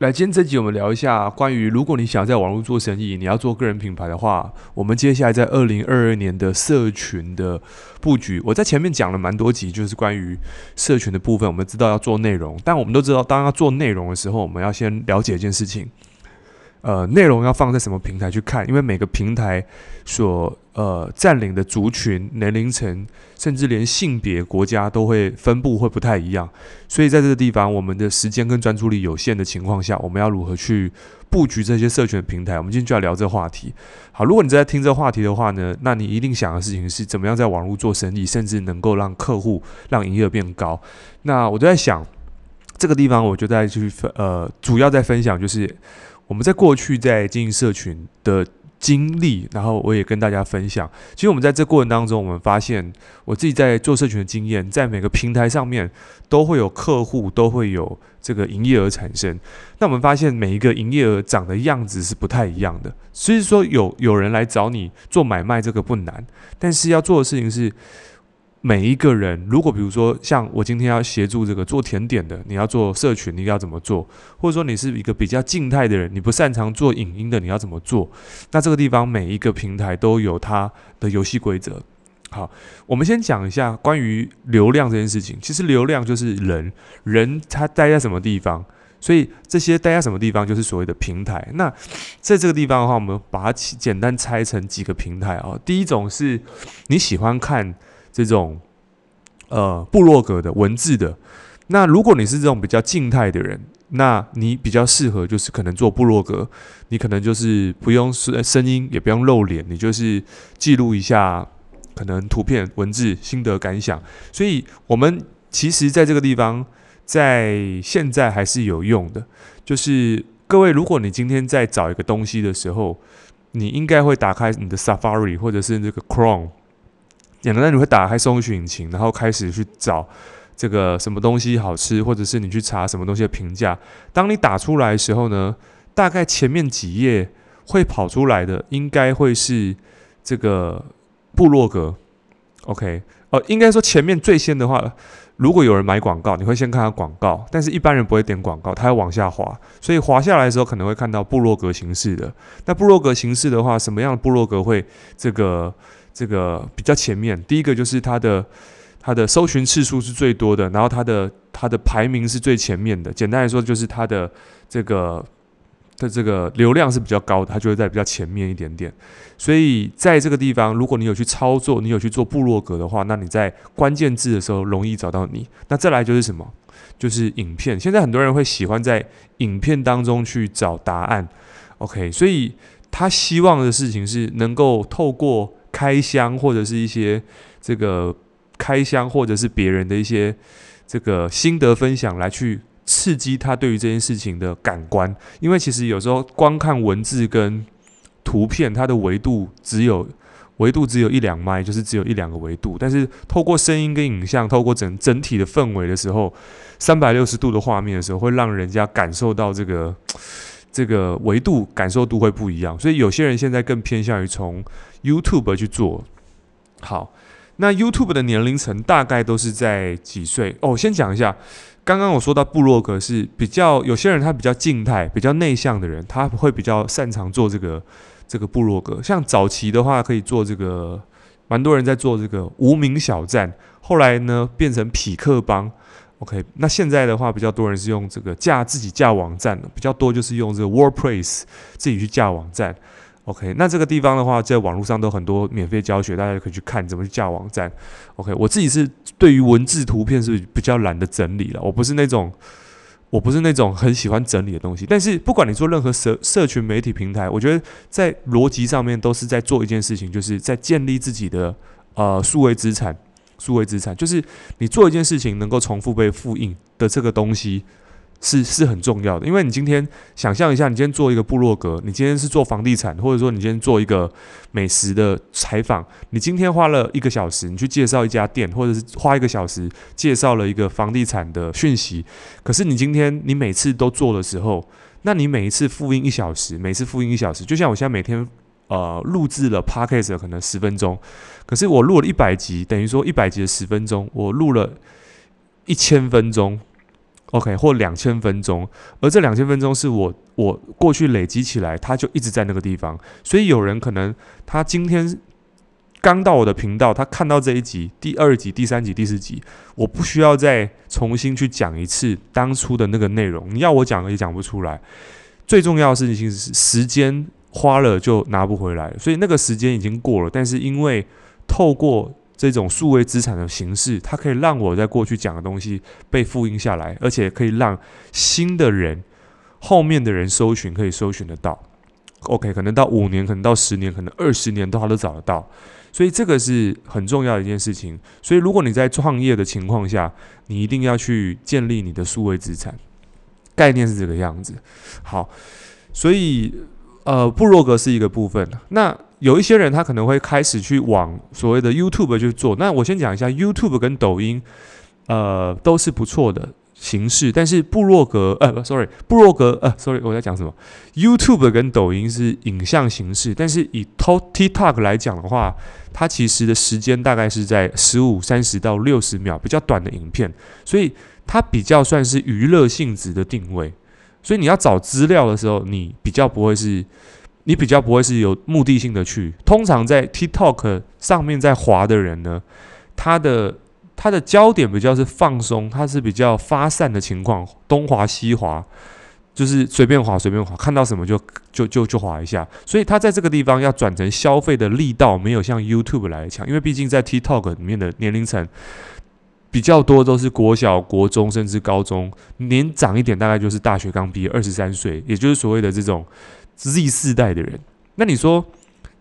来，今天这集我们聊一下关于，如果你想在网络做生意，你要做个人品牌的话，我们接下来在二零二二年的社群的布局。我在前面讲了蛮多集，就是关于社群的部分。我们知道要做内容，但我们都知道，当要做内容的时候，我们要先了解一件事情。呃，内容要放在什么平台去看？因为每个平台所呃占领的族群、年龄层，甚至连性别、国家都会分布会不太一样。所以在这个地方，我们的时间跟专注力有限的情况下，我们要如何去布局这些社群的平台？我们今天就要聊这话题。好，如果你在听这话题的话呢，那你一定想的事情是怎么样在网络做生意，甚至能够让客户、让营业额变高。那我就在想，这个地方我就在去分呃，主要在分享就是。我们在过去在经营社群的经历，然后我也跟大家分享。其实我们在这过程当中，我们发现我自己在做社群的经验，在每个平台上面都会有客户，都会有这个营业额产生。那我们发现每一个营业额长的样子是不太一样的。所以说有有人来找你做买卖，这个不难，但是要做的事情是。每一个人，如果比如说像我今天要协助这个做甜点的，你要做社群，你要怎么做？或者说你是一个比较静态的人，你不擅长做影音的，你要怎么做？那这个地方每一个平台都有它的游戏规则。好，我们先讲一下关于流量这件事情。其实流量就是人，人他待在什么地方，所以这些待在什么地方就是所谓的平台。那在这个地方的话，我们把它简单拆成几个平台啊。第一种是你喜欢看。这种呃部落格的文字的，那如果你是这种比较静态的人，那你比较适合就是可能做部落格，你可能就是不用声声音，也不用露脸，你就是记录一下可能图片、文字、心得感想。所以，我们其实在这个地方，在现在还是有用的。就是各位，如果你今天在找一个东西的时候，你应该会打开你的 Safari 或者是这个 Chrome。简单，你会打开搜寻引擎，然后开始去找这个什么东西好吃，或者是你去查什么东西的评价。当你打出来的时候呢，大概前面几页会跑出来的，应该会是这个部落格。OK，呃，应该说前面最先的话，如果有人买广告，你会先看他广告，但是一般人不会点广告，他要往下滑，所以滑下来的时候可能会看到部落格形式的。那部落格形式的话，什么样的部落格会这个？这个比较前面，第一个就是它的它的搜寻次数是最多的，然后它的它的排名是最前面的。简单来说，就是它的这个的这个流量是比较高的，它就会在比较前面一点点。所以在这个地方，如果你有去操作，你有去做部落格的话，那你在关键字的时候容易找到你。那再来就是什么？就是影片。现在很多人会喜欢在影片当中去找答案。OK，所以他希望的事情是能够透过。开箱或者是一些这个开箱，或者是别人的一些这个心得分享，来去刺激他对于这件事情的感官。因为其实有时候光看文字跟图片，它的维度只有维度只有一两麦，就是只有一两个维度。但是透过声音跟影像，透过整整体的氛围的时候，三百六十度的画面的时候，会让人家感受到这个。这个维度感受度会不一样，所以有些人现在更偏向于从 YouTube 去做。好，那 YouTube 的年龄层大概都是在几岁？哦，先讲一下，刚刚我说到部落格是比较有些人他比较静态、比较内向的人，他会比较擅长做这个这个部落格。像早期的话，可以做这个，蛮多人在做这个无名小站，后来呢变成匹克帮。OK，那现在的话，比较多人是用这个架自己架网站的，比较多就是用这个 WordPress 自己去架网站。OK，那这个地方的话，在网络上都很多免费教学，大家可以去看怎么去架网站。OK，我自己是对于文字图片是比较懒得整理了，我不是那种我不是那种很喜欢整理的东西。但是不管你做任何社社群媒体平台，我觉得在逻辑上面都是在做一件事情，就是在建立自己的呃数位资产。数位资产就是你做一件事情能够重复被复印的这个东西是是很重要的，因为你今天想象一下，你今天做一个部落格，你今天是做房地产，或者说你今天做一个美食的采访，你今天花了一个小时，你去介绍一家店，或者是花一个小时介绍了一个房地产的讯息，可是你今天你每次都做的时候，那你每一次复印一小时，每次复印一小时，就像我现在每天。呃，录制了 podcast 可能十分钟，可是我录了一百集，等于说一百集的十分钟，我录了一千分钟。OK，或两千分钟，而这两千分钟是我我过去累积起来，它就一直在那个地方。所以有人可能他今天刚到我的频道，他看到这一集、第二集、第三集、第四集，我不需要再重新去讲一次当初的那个内容。你要我讲也讲不出来。最重要的事情是时间花了就拿不回来，所以那个时间已经过了。但是因为透过这种数位资产的形式，它可以让我在过去讲的东西被复印下来，而且可以让新的人、后面的人搜寻可以搜寻得到。OK，可能到五年，可能到十年，可能二十年都他都找得到。所以这个是很重要的一件事情。所以如果你在创业的情况下，你一定要去建立你的数位资产。概念是这个样子。好，所以呃，部落格是一个部分。那有一些人他可能会开始去往所谓的 YouTube 去做。那我先讲一下 YouTube 跟抖音，呃，都是不错的形式。但是部落格，呃，sorry，部落格，呃，sorry，我在讲什么？YouTube 跟抖音是影像形式，但是以 TikTok 来讲的话，它其实的时间大概是在十五、三十到六十秒，比较短的影片，所以它比较算是娱乐性质的定位。所以你要找资料的时候，你比较不会是。你比较不会是有目的性的去，通常在 TikTok 上面在滑的人呢，他的他的焦点比较是放松，他是比较发散的情况，东滑西滑，就是随便滑随便滑，看到什么就就就就滑一下。所以他在这个地方要转成消费的力道没有像 YouTube 来的强，因为毕竟在 TikTok 里面的年龄层比较多，都是国小、国中甚至高中，年长一点大概就是大学刚毕业，二十三岁，也就是所谓的这种。Z 世代的人，那你说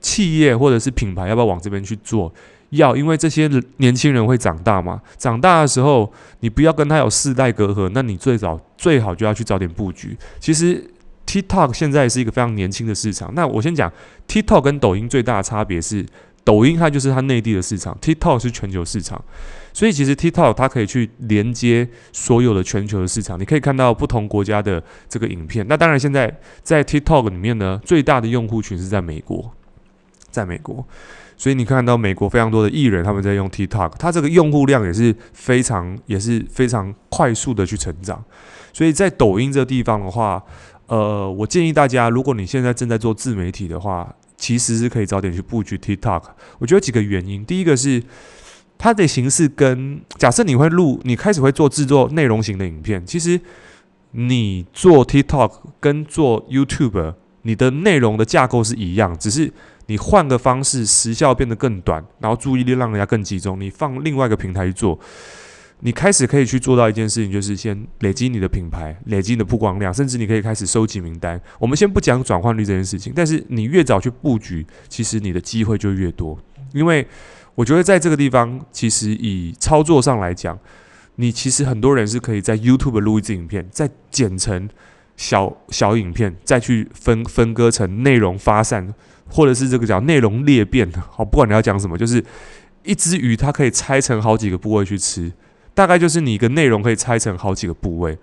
企业或者是品牌要不要往这边去做？要，因为这些年轻人会长大嘛。长大的时候，你不要跟他有世代隔阂，那你最早最好就要去早点布局。其实 TikTok 现在是一个非常年轻的市场。那我先讲 TikTok 跟抖音最大的差别是，抖音它就是它内地的市场，TikTok 是全球市场。所以其实 TikTok 它可以去连接所有的全球的市场，你可以看到不同国家的这个影片。那当然，现在在 TikTok 里面呢，最大的用户群是在美国，在美国。所以你看到美国非常多的艺人他们在用 TikTok，它这个用户量也是非常也是非常快速的去成长。所以在抖音这地方的话，呃，我建议大家，如果你现在正在做自媒体的话，其实是可以早点去布局 TikTok。我觉得几个原因，第一个是。它的形式跟假设你会录，你开始会做制作内容型的影片，其实你做 TikTok 跟做 YouTube，你的内容的架构是一样，只是你换个方式，时效变得更短，然后注意力让人家更集中。你放另外一个平台去做，你开始可以去做到一件事情，就是先累积你的品牌，累积你的曝光量，甚至你可以开始收集名单。我们先不讲转换率这件事情，但是你越早去布局，其实你的机会就越多，因为。我觉得在这个地方，其实以操作上来讲，你其实很多人是可以在 YouTube 录一支影片，再剪成小小影片，再去分分割成内容发散，或者是这个叫内容裂变。好，不管你要讲什么，就是一只鱼它可以拆成好几个部位去吃，大概就是你一个内容可以拆成好几个部位。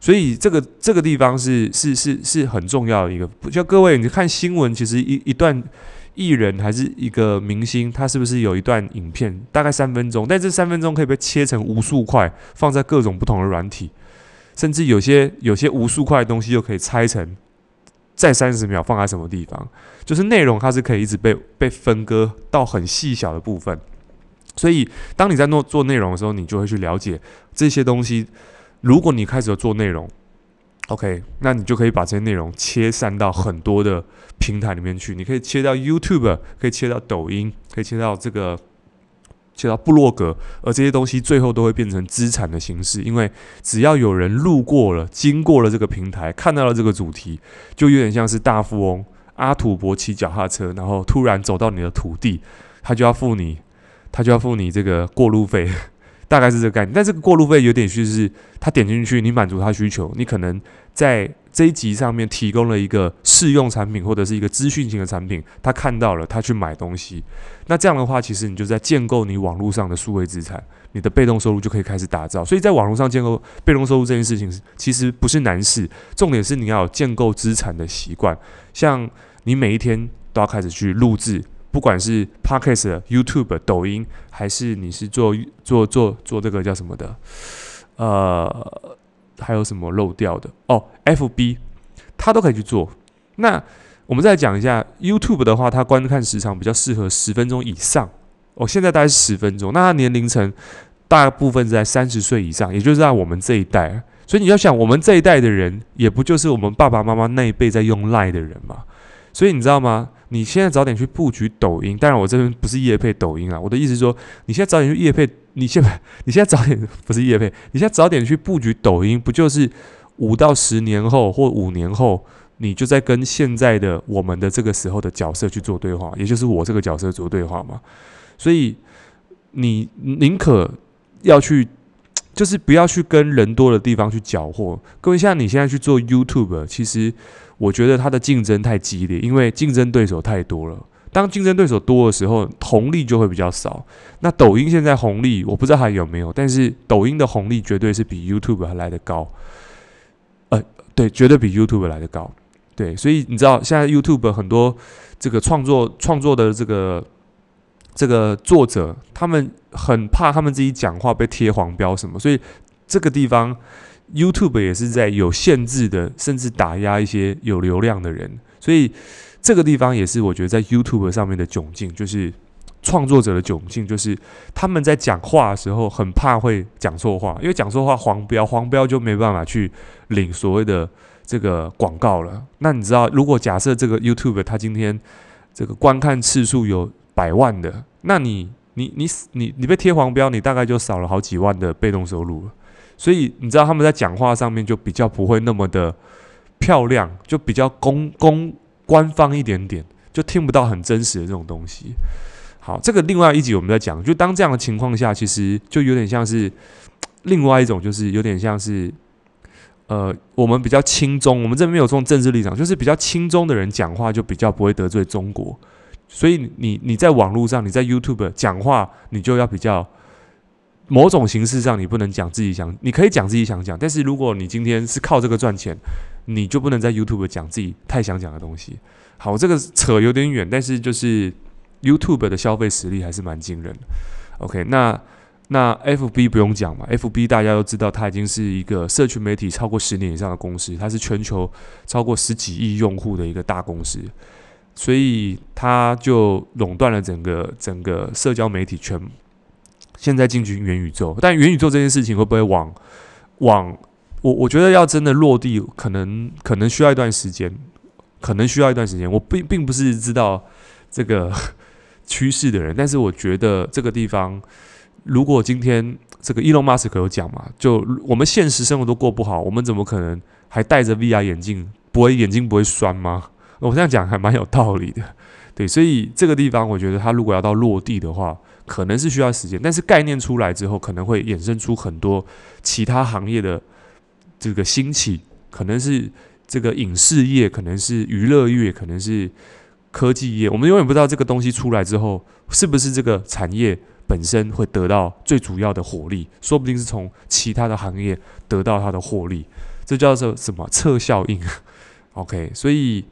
所以这个这个地方是是是是很重要的一个。就各位，你看新闻，其实一一段。艺人还是一个明星，他是不是有一段影片，大概三分钟？但这三分钟可以被切成无数块，放在各种不同的软体，甚至有些有些无数块的东西又可以拆成，再三十秒放在什么地方？就是内容它是可以一直被被分割到很细小的部分。所以当你在做做内容的时候，你就会去了解这些东西。如果你开始做内容，OK，那你就可以把这些内容切散到很多的平台里面去。你可以切到 YouTube，可以切到抖音，可以切到这个，切到部落格，而这些东西最后都会变成资产的形式。因为只要有人路过了、经过了这个平台，看到了这个主题，就有点像是大富翁阿土伯骑脚踏车，然后突然走到你的土地，他就要付你，他就要付你这个过路费。大概是这个概念，但这个过路费有点就是他点进去，你满足他需求，你可能在这一集上面提供了一个试用产品或者是一个资讯型的产品，他看到了，他去买东西。那这样的话，其实你就在建构你网络上的数位资产，你的被动收入就可以开始打造。所以在网络上建构被动收入这件事情，其实不是难事，重点是你要有建构资产的习惯，像你每一天都要开始去录制。不管是 Podcast、YouTube、抖音，还是你是做做做做这个叫什么的，呃，还有什么漏掉的？哦，FB，它都可以去做。那我们再讲一下 YouTube 的话，它观看时长比较适合十分钟以上。哦，现在大概是十分钟，那它年龄层大部分在三十岁以上，也就是在我们这一代。所以你要想，我们这一代的人，也不就是我们爸爸妈妈那一辈在用 Line 的人嘛？所以你知道吗？你现在早点去布局抖音，当然我这边不是业配抖音啊，我的意思是说，你现在早点去业配，你现在 你现在早点不是业配，你现在早点去布局抖音，不就是五到十年后或五年后，你就在跟现在的我们的这个时候的角色去做对话，也就是我这个角色做对话嘛？所以你宁可要去。就是不要去跟人多的地方去搅和。各位，像你现在去做 YouTube，其实我觉得它的竞争太激烈，因为竞争对手太多了。当竞争对手多的时候，红利就会比较少。那抖音现在红利我不知道还有没有，但是抖音的红利绝对是比 YouTube 还来得高。呃，对，绝对比 YouTube 来得高。对，所以你知道现在 YouTube 很多这个创作创作的这个。这个作者他们很怕他们自己讲话被贴黄标什么，所以这个地方 YouTube 也是在有限制的，甚至打压一些有流量的人。所以这个地方也是我觉得在 YouTube 上面的窘境，就是创作者的窘境，就是他们在讲话的时候很怕会讲错话，因为讲错话黄标，黄标就没办法去领所谓的这个广告了。那你知道，如果假设这个 YouTube 他今天这个观看次数有百万的，那你你你你你被贴黄标，你大概就少了好几万的被动收入了。所以你知道他们在讲话上面就比较不会那么的漂亮，就比较公公官方一点点，就听不到很真实的这种东西。好，这个另外一集我们在讲，就当这样的情况下，其实就有点像是另外一种，就是有点像是呃，我们比较轻中，我们这边没有这种政治立场，就是比较轻中的人讲话就比较不会得罪中国。所以你你在网络上，你在 YouTube 讲话，你就要比较某种形式上，你不能讲自己想，你可以讲自己想讲，但是如果你今天是靠这个赚钱，你就不能在 YouTube 讲自己太想讲的东西。好，这个扯有点远，但是就是 YouTube 的消费实力还是蛮惊人的。OK，那那 FB 不用讲嘛，FB 大家都知道，它已经是一个社群媒体超过十年以上的公司，它是全球超过十几亿用户的一个大公司。所以他就垄断了整个整个社交媒体圈，现在进军元宇宙，但元宇宙这件事情会不会往往我我觉得要真的落地，可能可能需要一段时间，可能需要一段时间。我并并不是知道这个 趋势的人，但是我觉得这个地方，如果今天这个伊隆马斯克有讲嘛，就我们现实生活都过不好，我们怎么可能还戴着 VR 眼镜，不会眼睛不会酸吗？我这样讲还蛮有道理的，对，所以这个地方我觉得它如果要到落地的话，可能是需要时间，但是概念出来之后，可能会衍生出很多其他行业的这个兴起，可能是这个影视业，可能是娱乐业，可能是科技业，我们永远不知道这个东西出来之后，是不是这个产业本身会得到最主要的火力，说不定是从其他的行业得到它的获利，这叫做什么侧效应？OK，所以。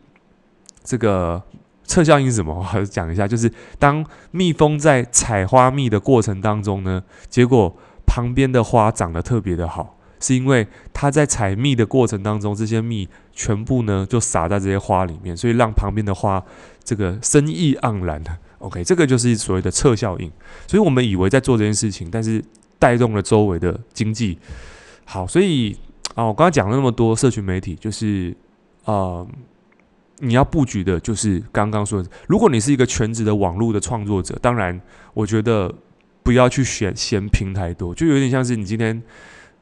这个侧效应是什么？我 讲一下，就是当蜜蜂在采花蜜的过程当中呢，结果旁边的花长得特别的好，是因为它在采蜜的过程当中，这些蜜全部呢就撒在这些花里面，所以让旁边的花这个生意盎然。OK，这个就是所谓的侧效应。所以我们以为在做这件事情，但是带动了周围的经济。好，所以啊，我刚刚讲了那么多社群媒体，就是呃。你要布局的就是刚刚说的，如果你是一个全职的网络的创作者，当然我觉得不要去选嫌平台多，就有点像是你今天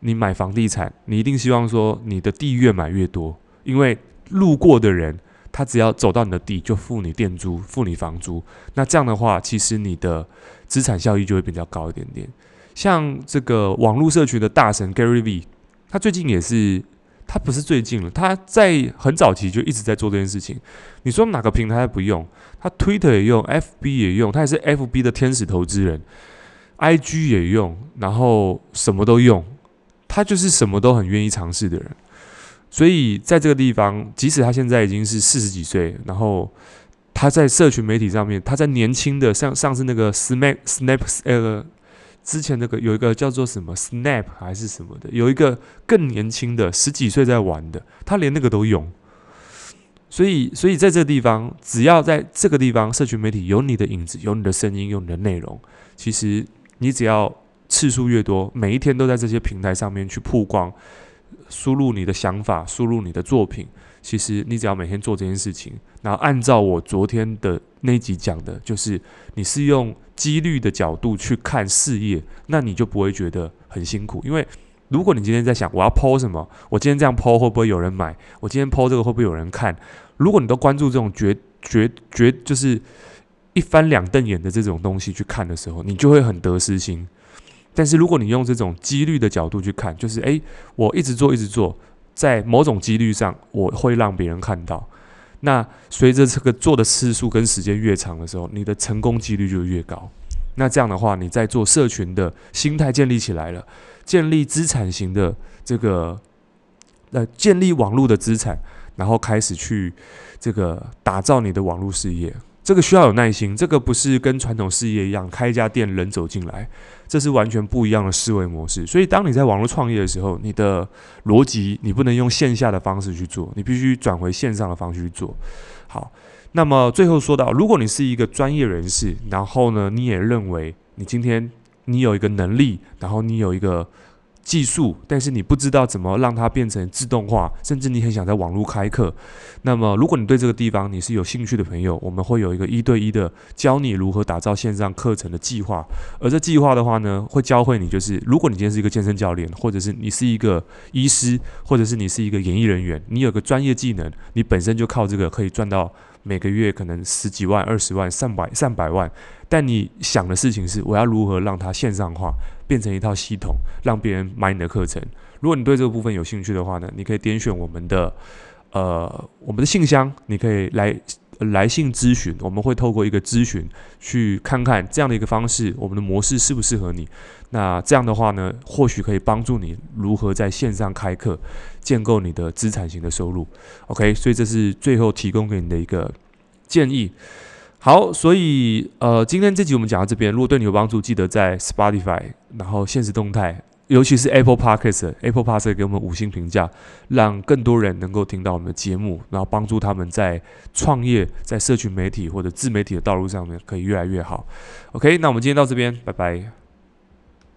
你买房地产，你一定希望说你的地越买越多，因为路过的人他只要走到你的地就付你店租、付你房租，那这样的话其实你的资产效益就会比较高一点点。像这个网络社群的大神 Gary V，他最近也是。他不是最近了，他在很早期就一直在做这件事情。你说哪个平台不用？他 Twitter 也用，FB 也用，他也是 FB 的天使投资人，IG 也用，然后什么都用。他就是什么都很愿意尝试的人。所以在这个地方，即使他现在已经是四十几岁，然后他在社群媒体上面，他在年轻的像上次那个 Snap Snap 呃之前那个有一个叫做什么 Snap 还是什么的，有一个更年轻的十几岁在玩的，他连那个都用。所以，所以在这个地方，只要在这个地方，社群媒体有你的影子，有你的声音，有你的内容，其实你只要次数越多，每一天都在这些平台上面去曝光，输入你的想法，输入你的作品，其实你只要每天做这件事情，然后按照我昨天的那一集讲的，就是你是用几率的角度去看事业，那你就不会觉得很辛苦，因为。如果你今天在想我要抛什么，我今天这样抛会不会有人买？我今天抛这个会不会有人看？如果你都关注这种绝绝绝就是一翻两瞪眼的这种东西去看的时候，你就会很得失心。但是如果你用这种几率的角度去看，就是诶，我一直做一直做，在某种几率上我会让别人看到。那随着这个做的次数跟时间越长的时候，你的成功几率就越高。那这样的话，你在做社群的心态建立起来了。建立资产型的这个，呃，建立网络的资产，然后开始去这个打造你的网络事业，这个需要有耐心，这个不是跟传统事业一样开一家店人走进来，这是完全不一样的思维模式。所以，当你在网络创业的时候，你的逻辑你不能用线下的方式去做，你必须转回线上的方式去做。好，那么最后说到，如果你是一个专业人士，然后呢，你也认为你今天。你有一个能力，然后你有一个技术，但是你不知道怎么让它变成自动化，甚至你很想在网络开课。那么，如果你对这个地方你是有兴趣的朋友，我们会有一个一对一的教你如何打造线上课程的计划。而这计划的话呢，会教会你，就是如果你今天是一个健身教练，或者是你是一个医师，或者是你是一个演艺人员，你有个专业技能，你本身就靠这个可以赚到。每个月可能十几万、二十万、上百、上百万，但你想的事情是，我要如何让它线上化，变成一套系统，让别人买你的课程。如果你对这个部分有兴趣的话呢，你可以点选我们的呃我们的信箱，你可以来。来信咨询，我们会透过一个咨询去看看这样的一个方式，我们的模式适不适合你。那这样的话呢，或许可以帮助你如何在线上开课，建构你的资产型的收入。OK，所以这是最后提供给你的一个建议。好，所以呃，今天这集我们讲到这边，如果对你有帮助，记得在 Spotify，然后现实动态。尤其是 Apple Podcast，Apple Podcast 给我们五星评价，让更多人能够听到我们的节目，然后帮助他们在创业、在社群媒体或者自媒体的道路上面可以越来越好。OK，那我们今天到这边，拜拜。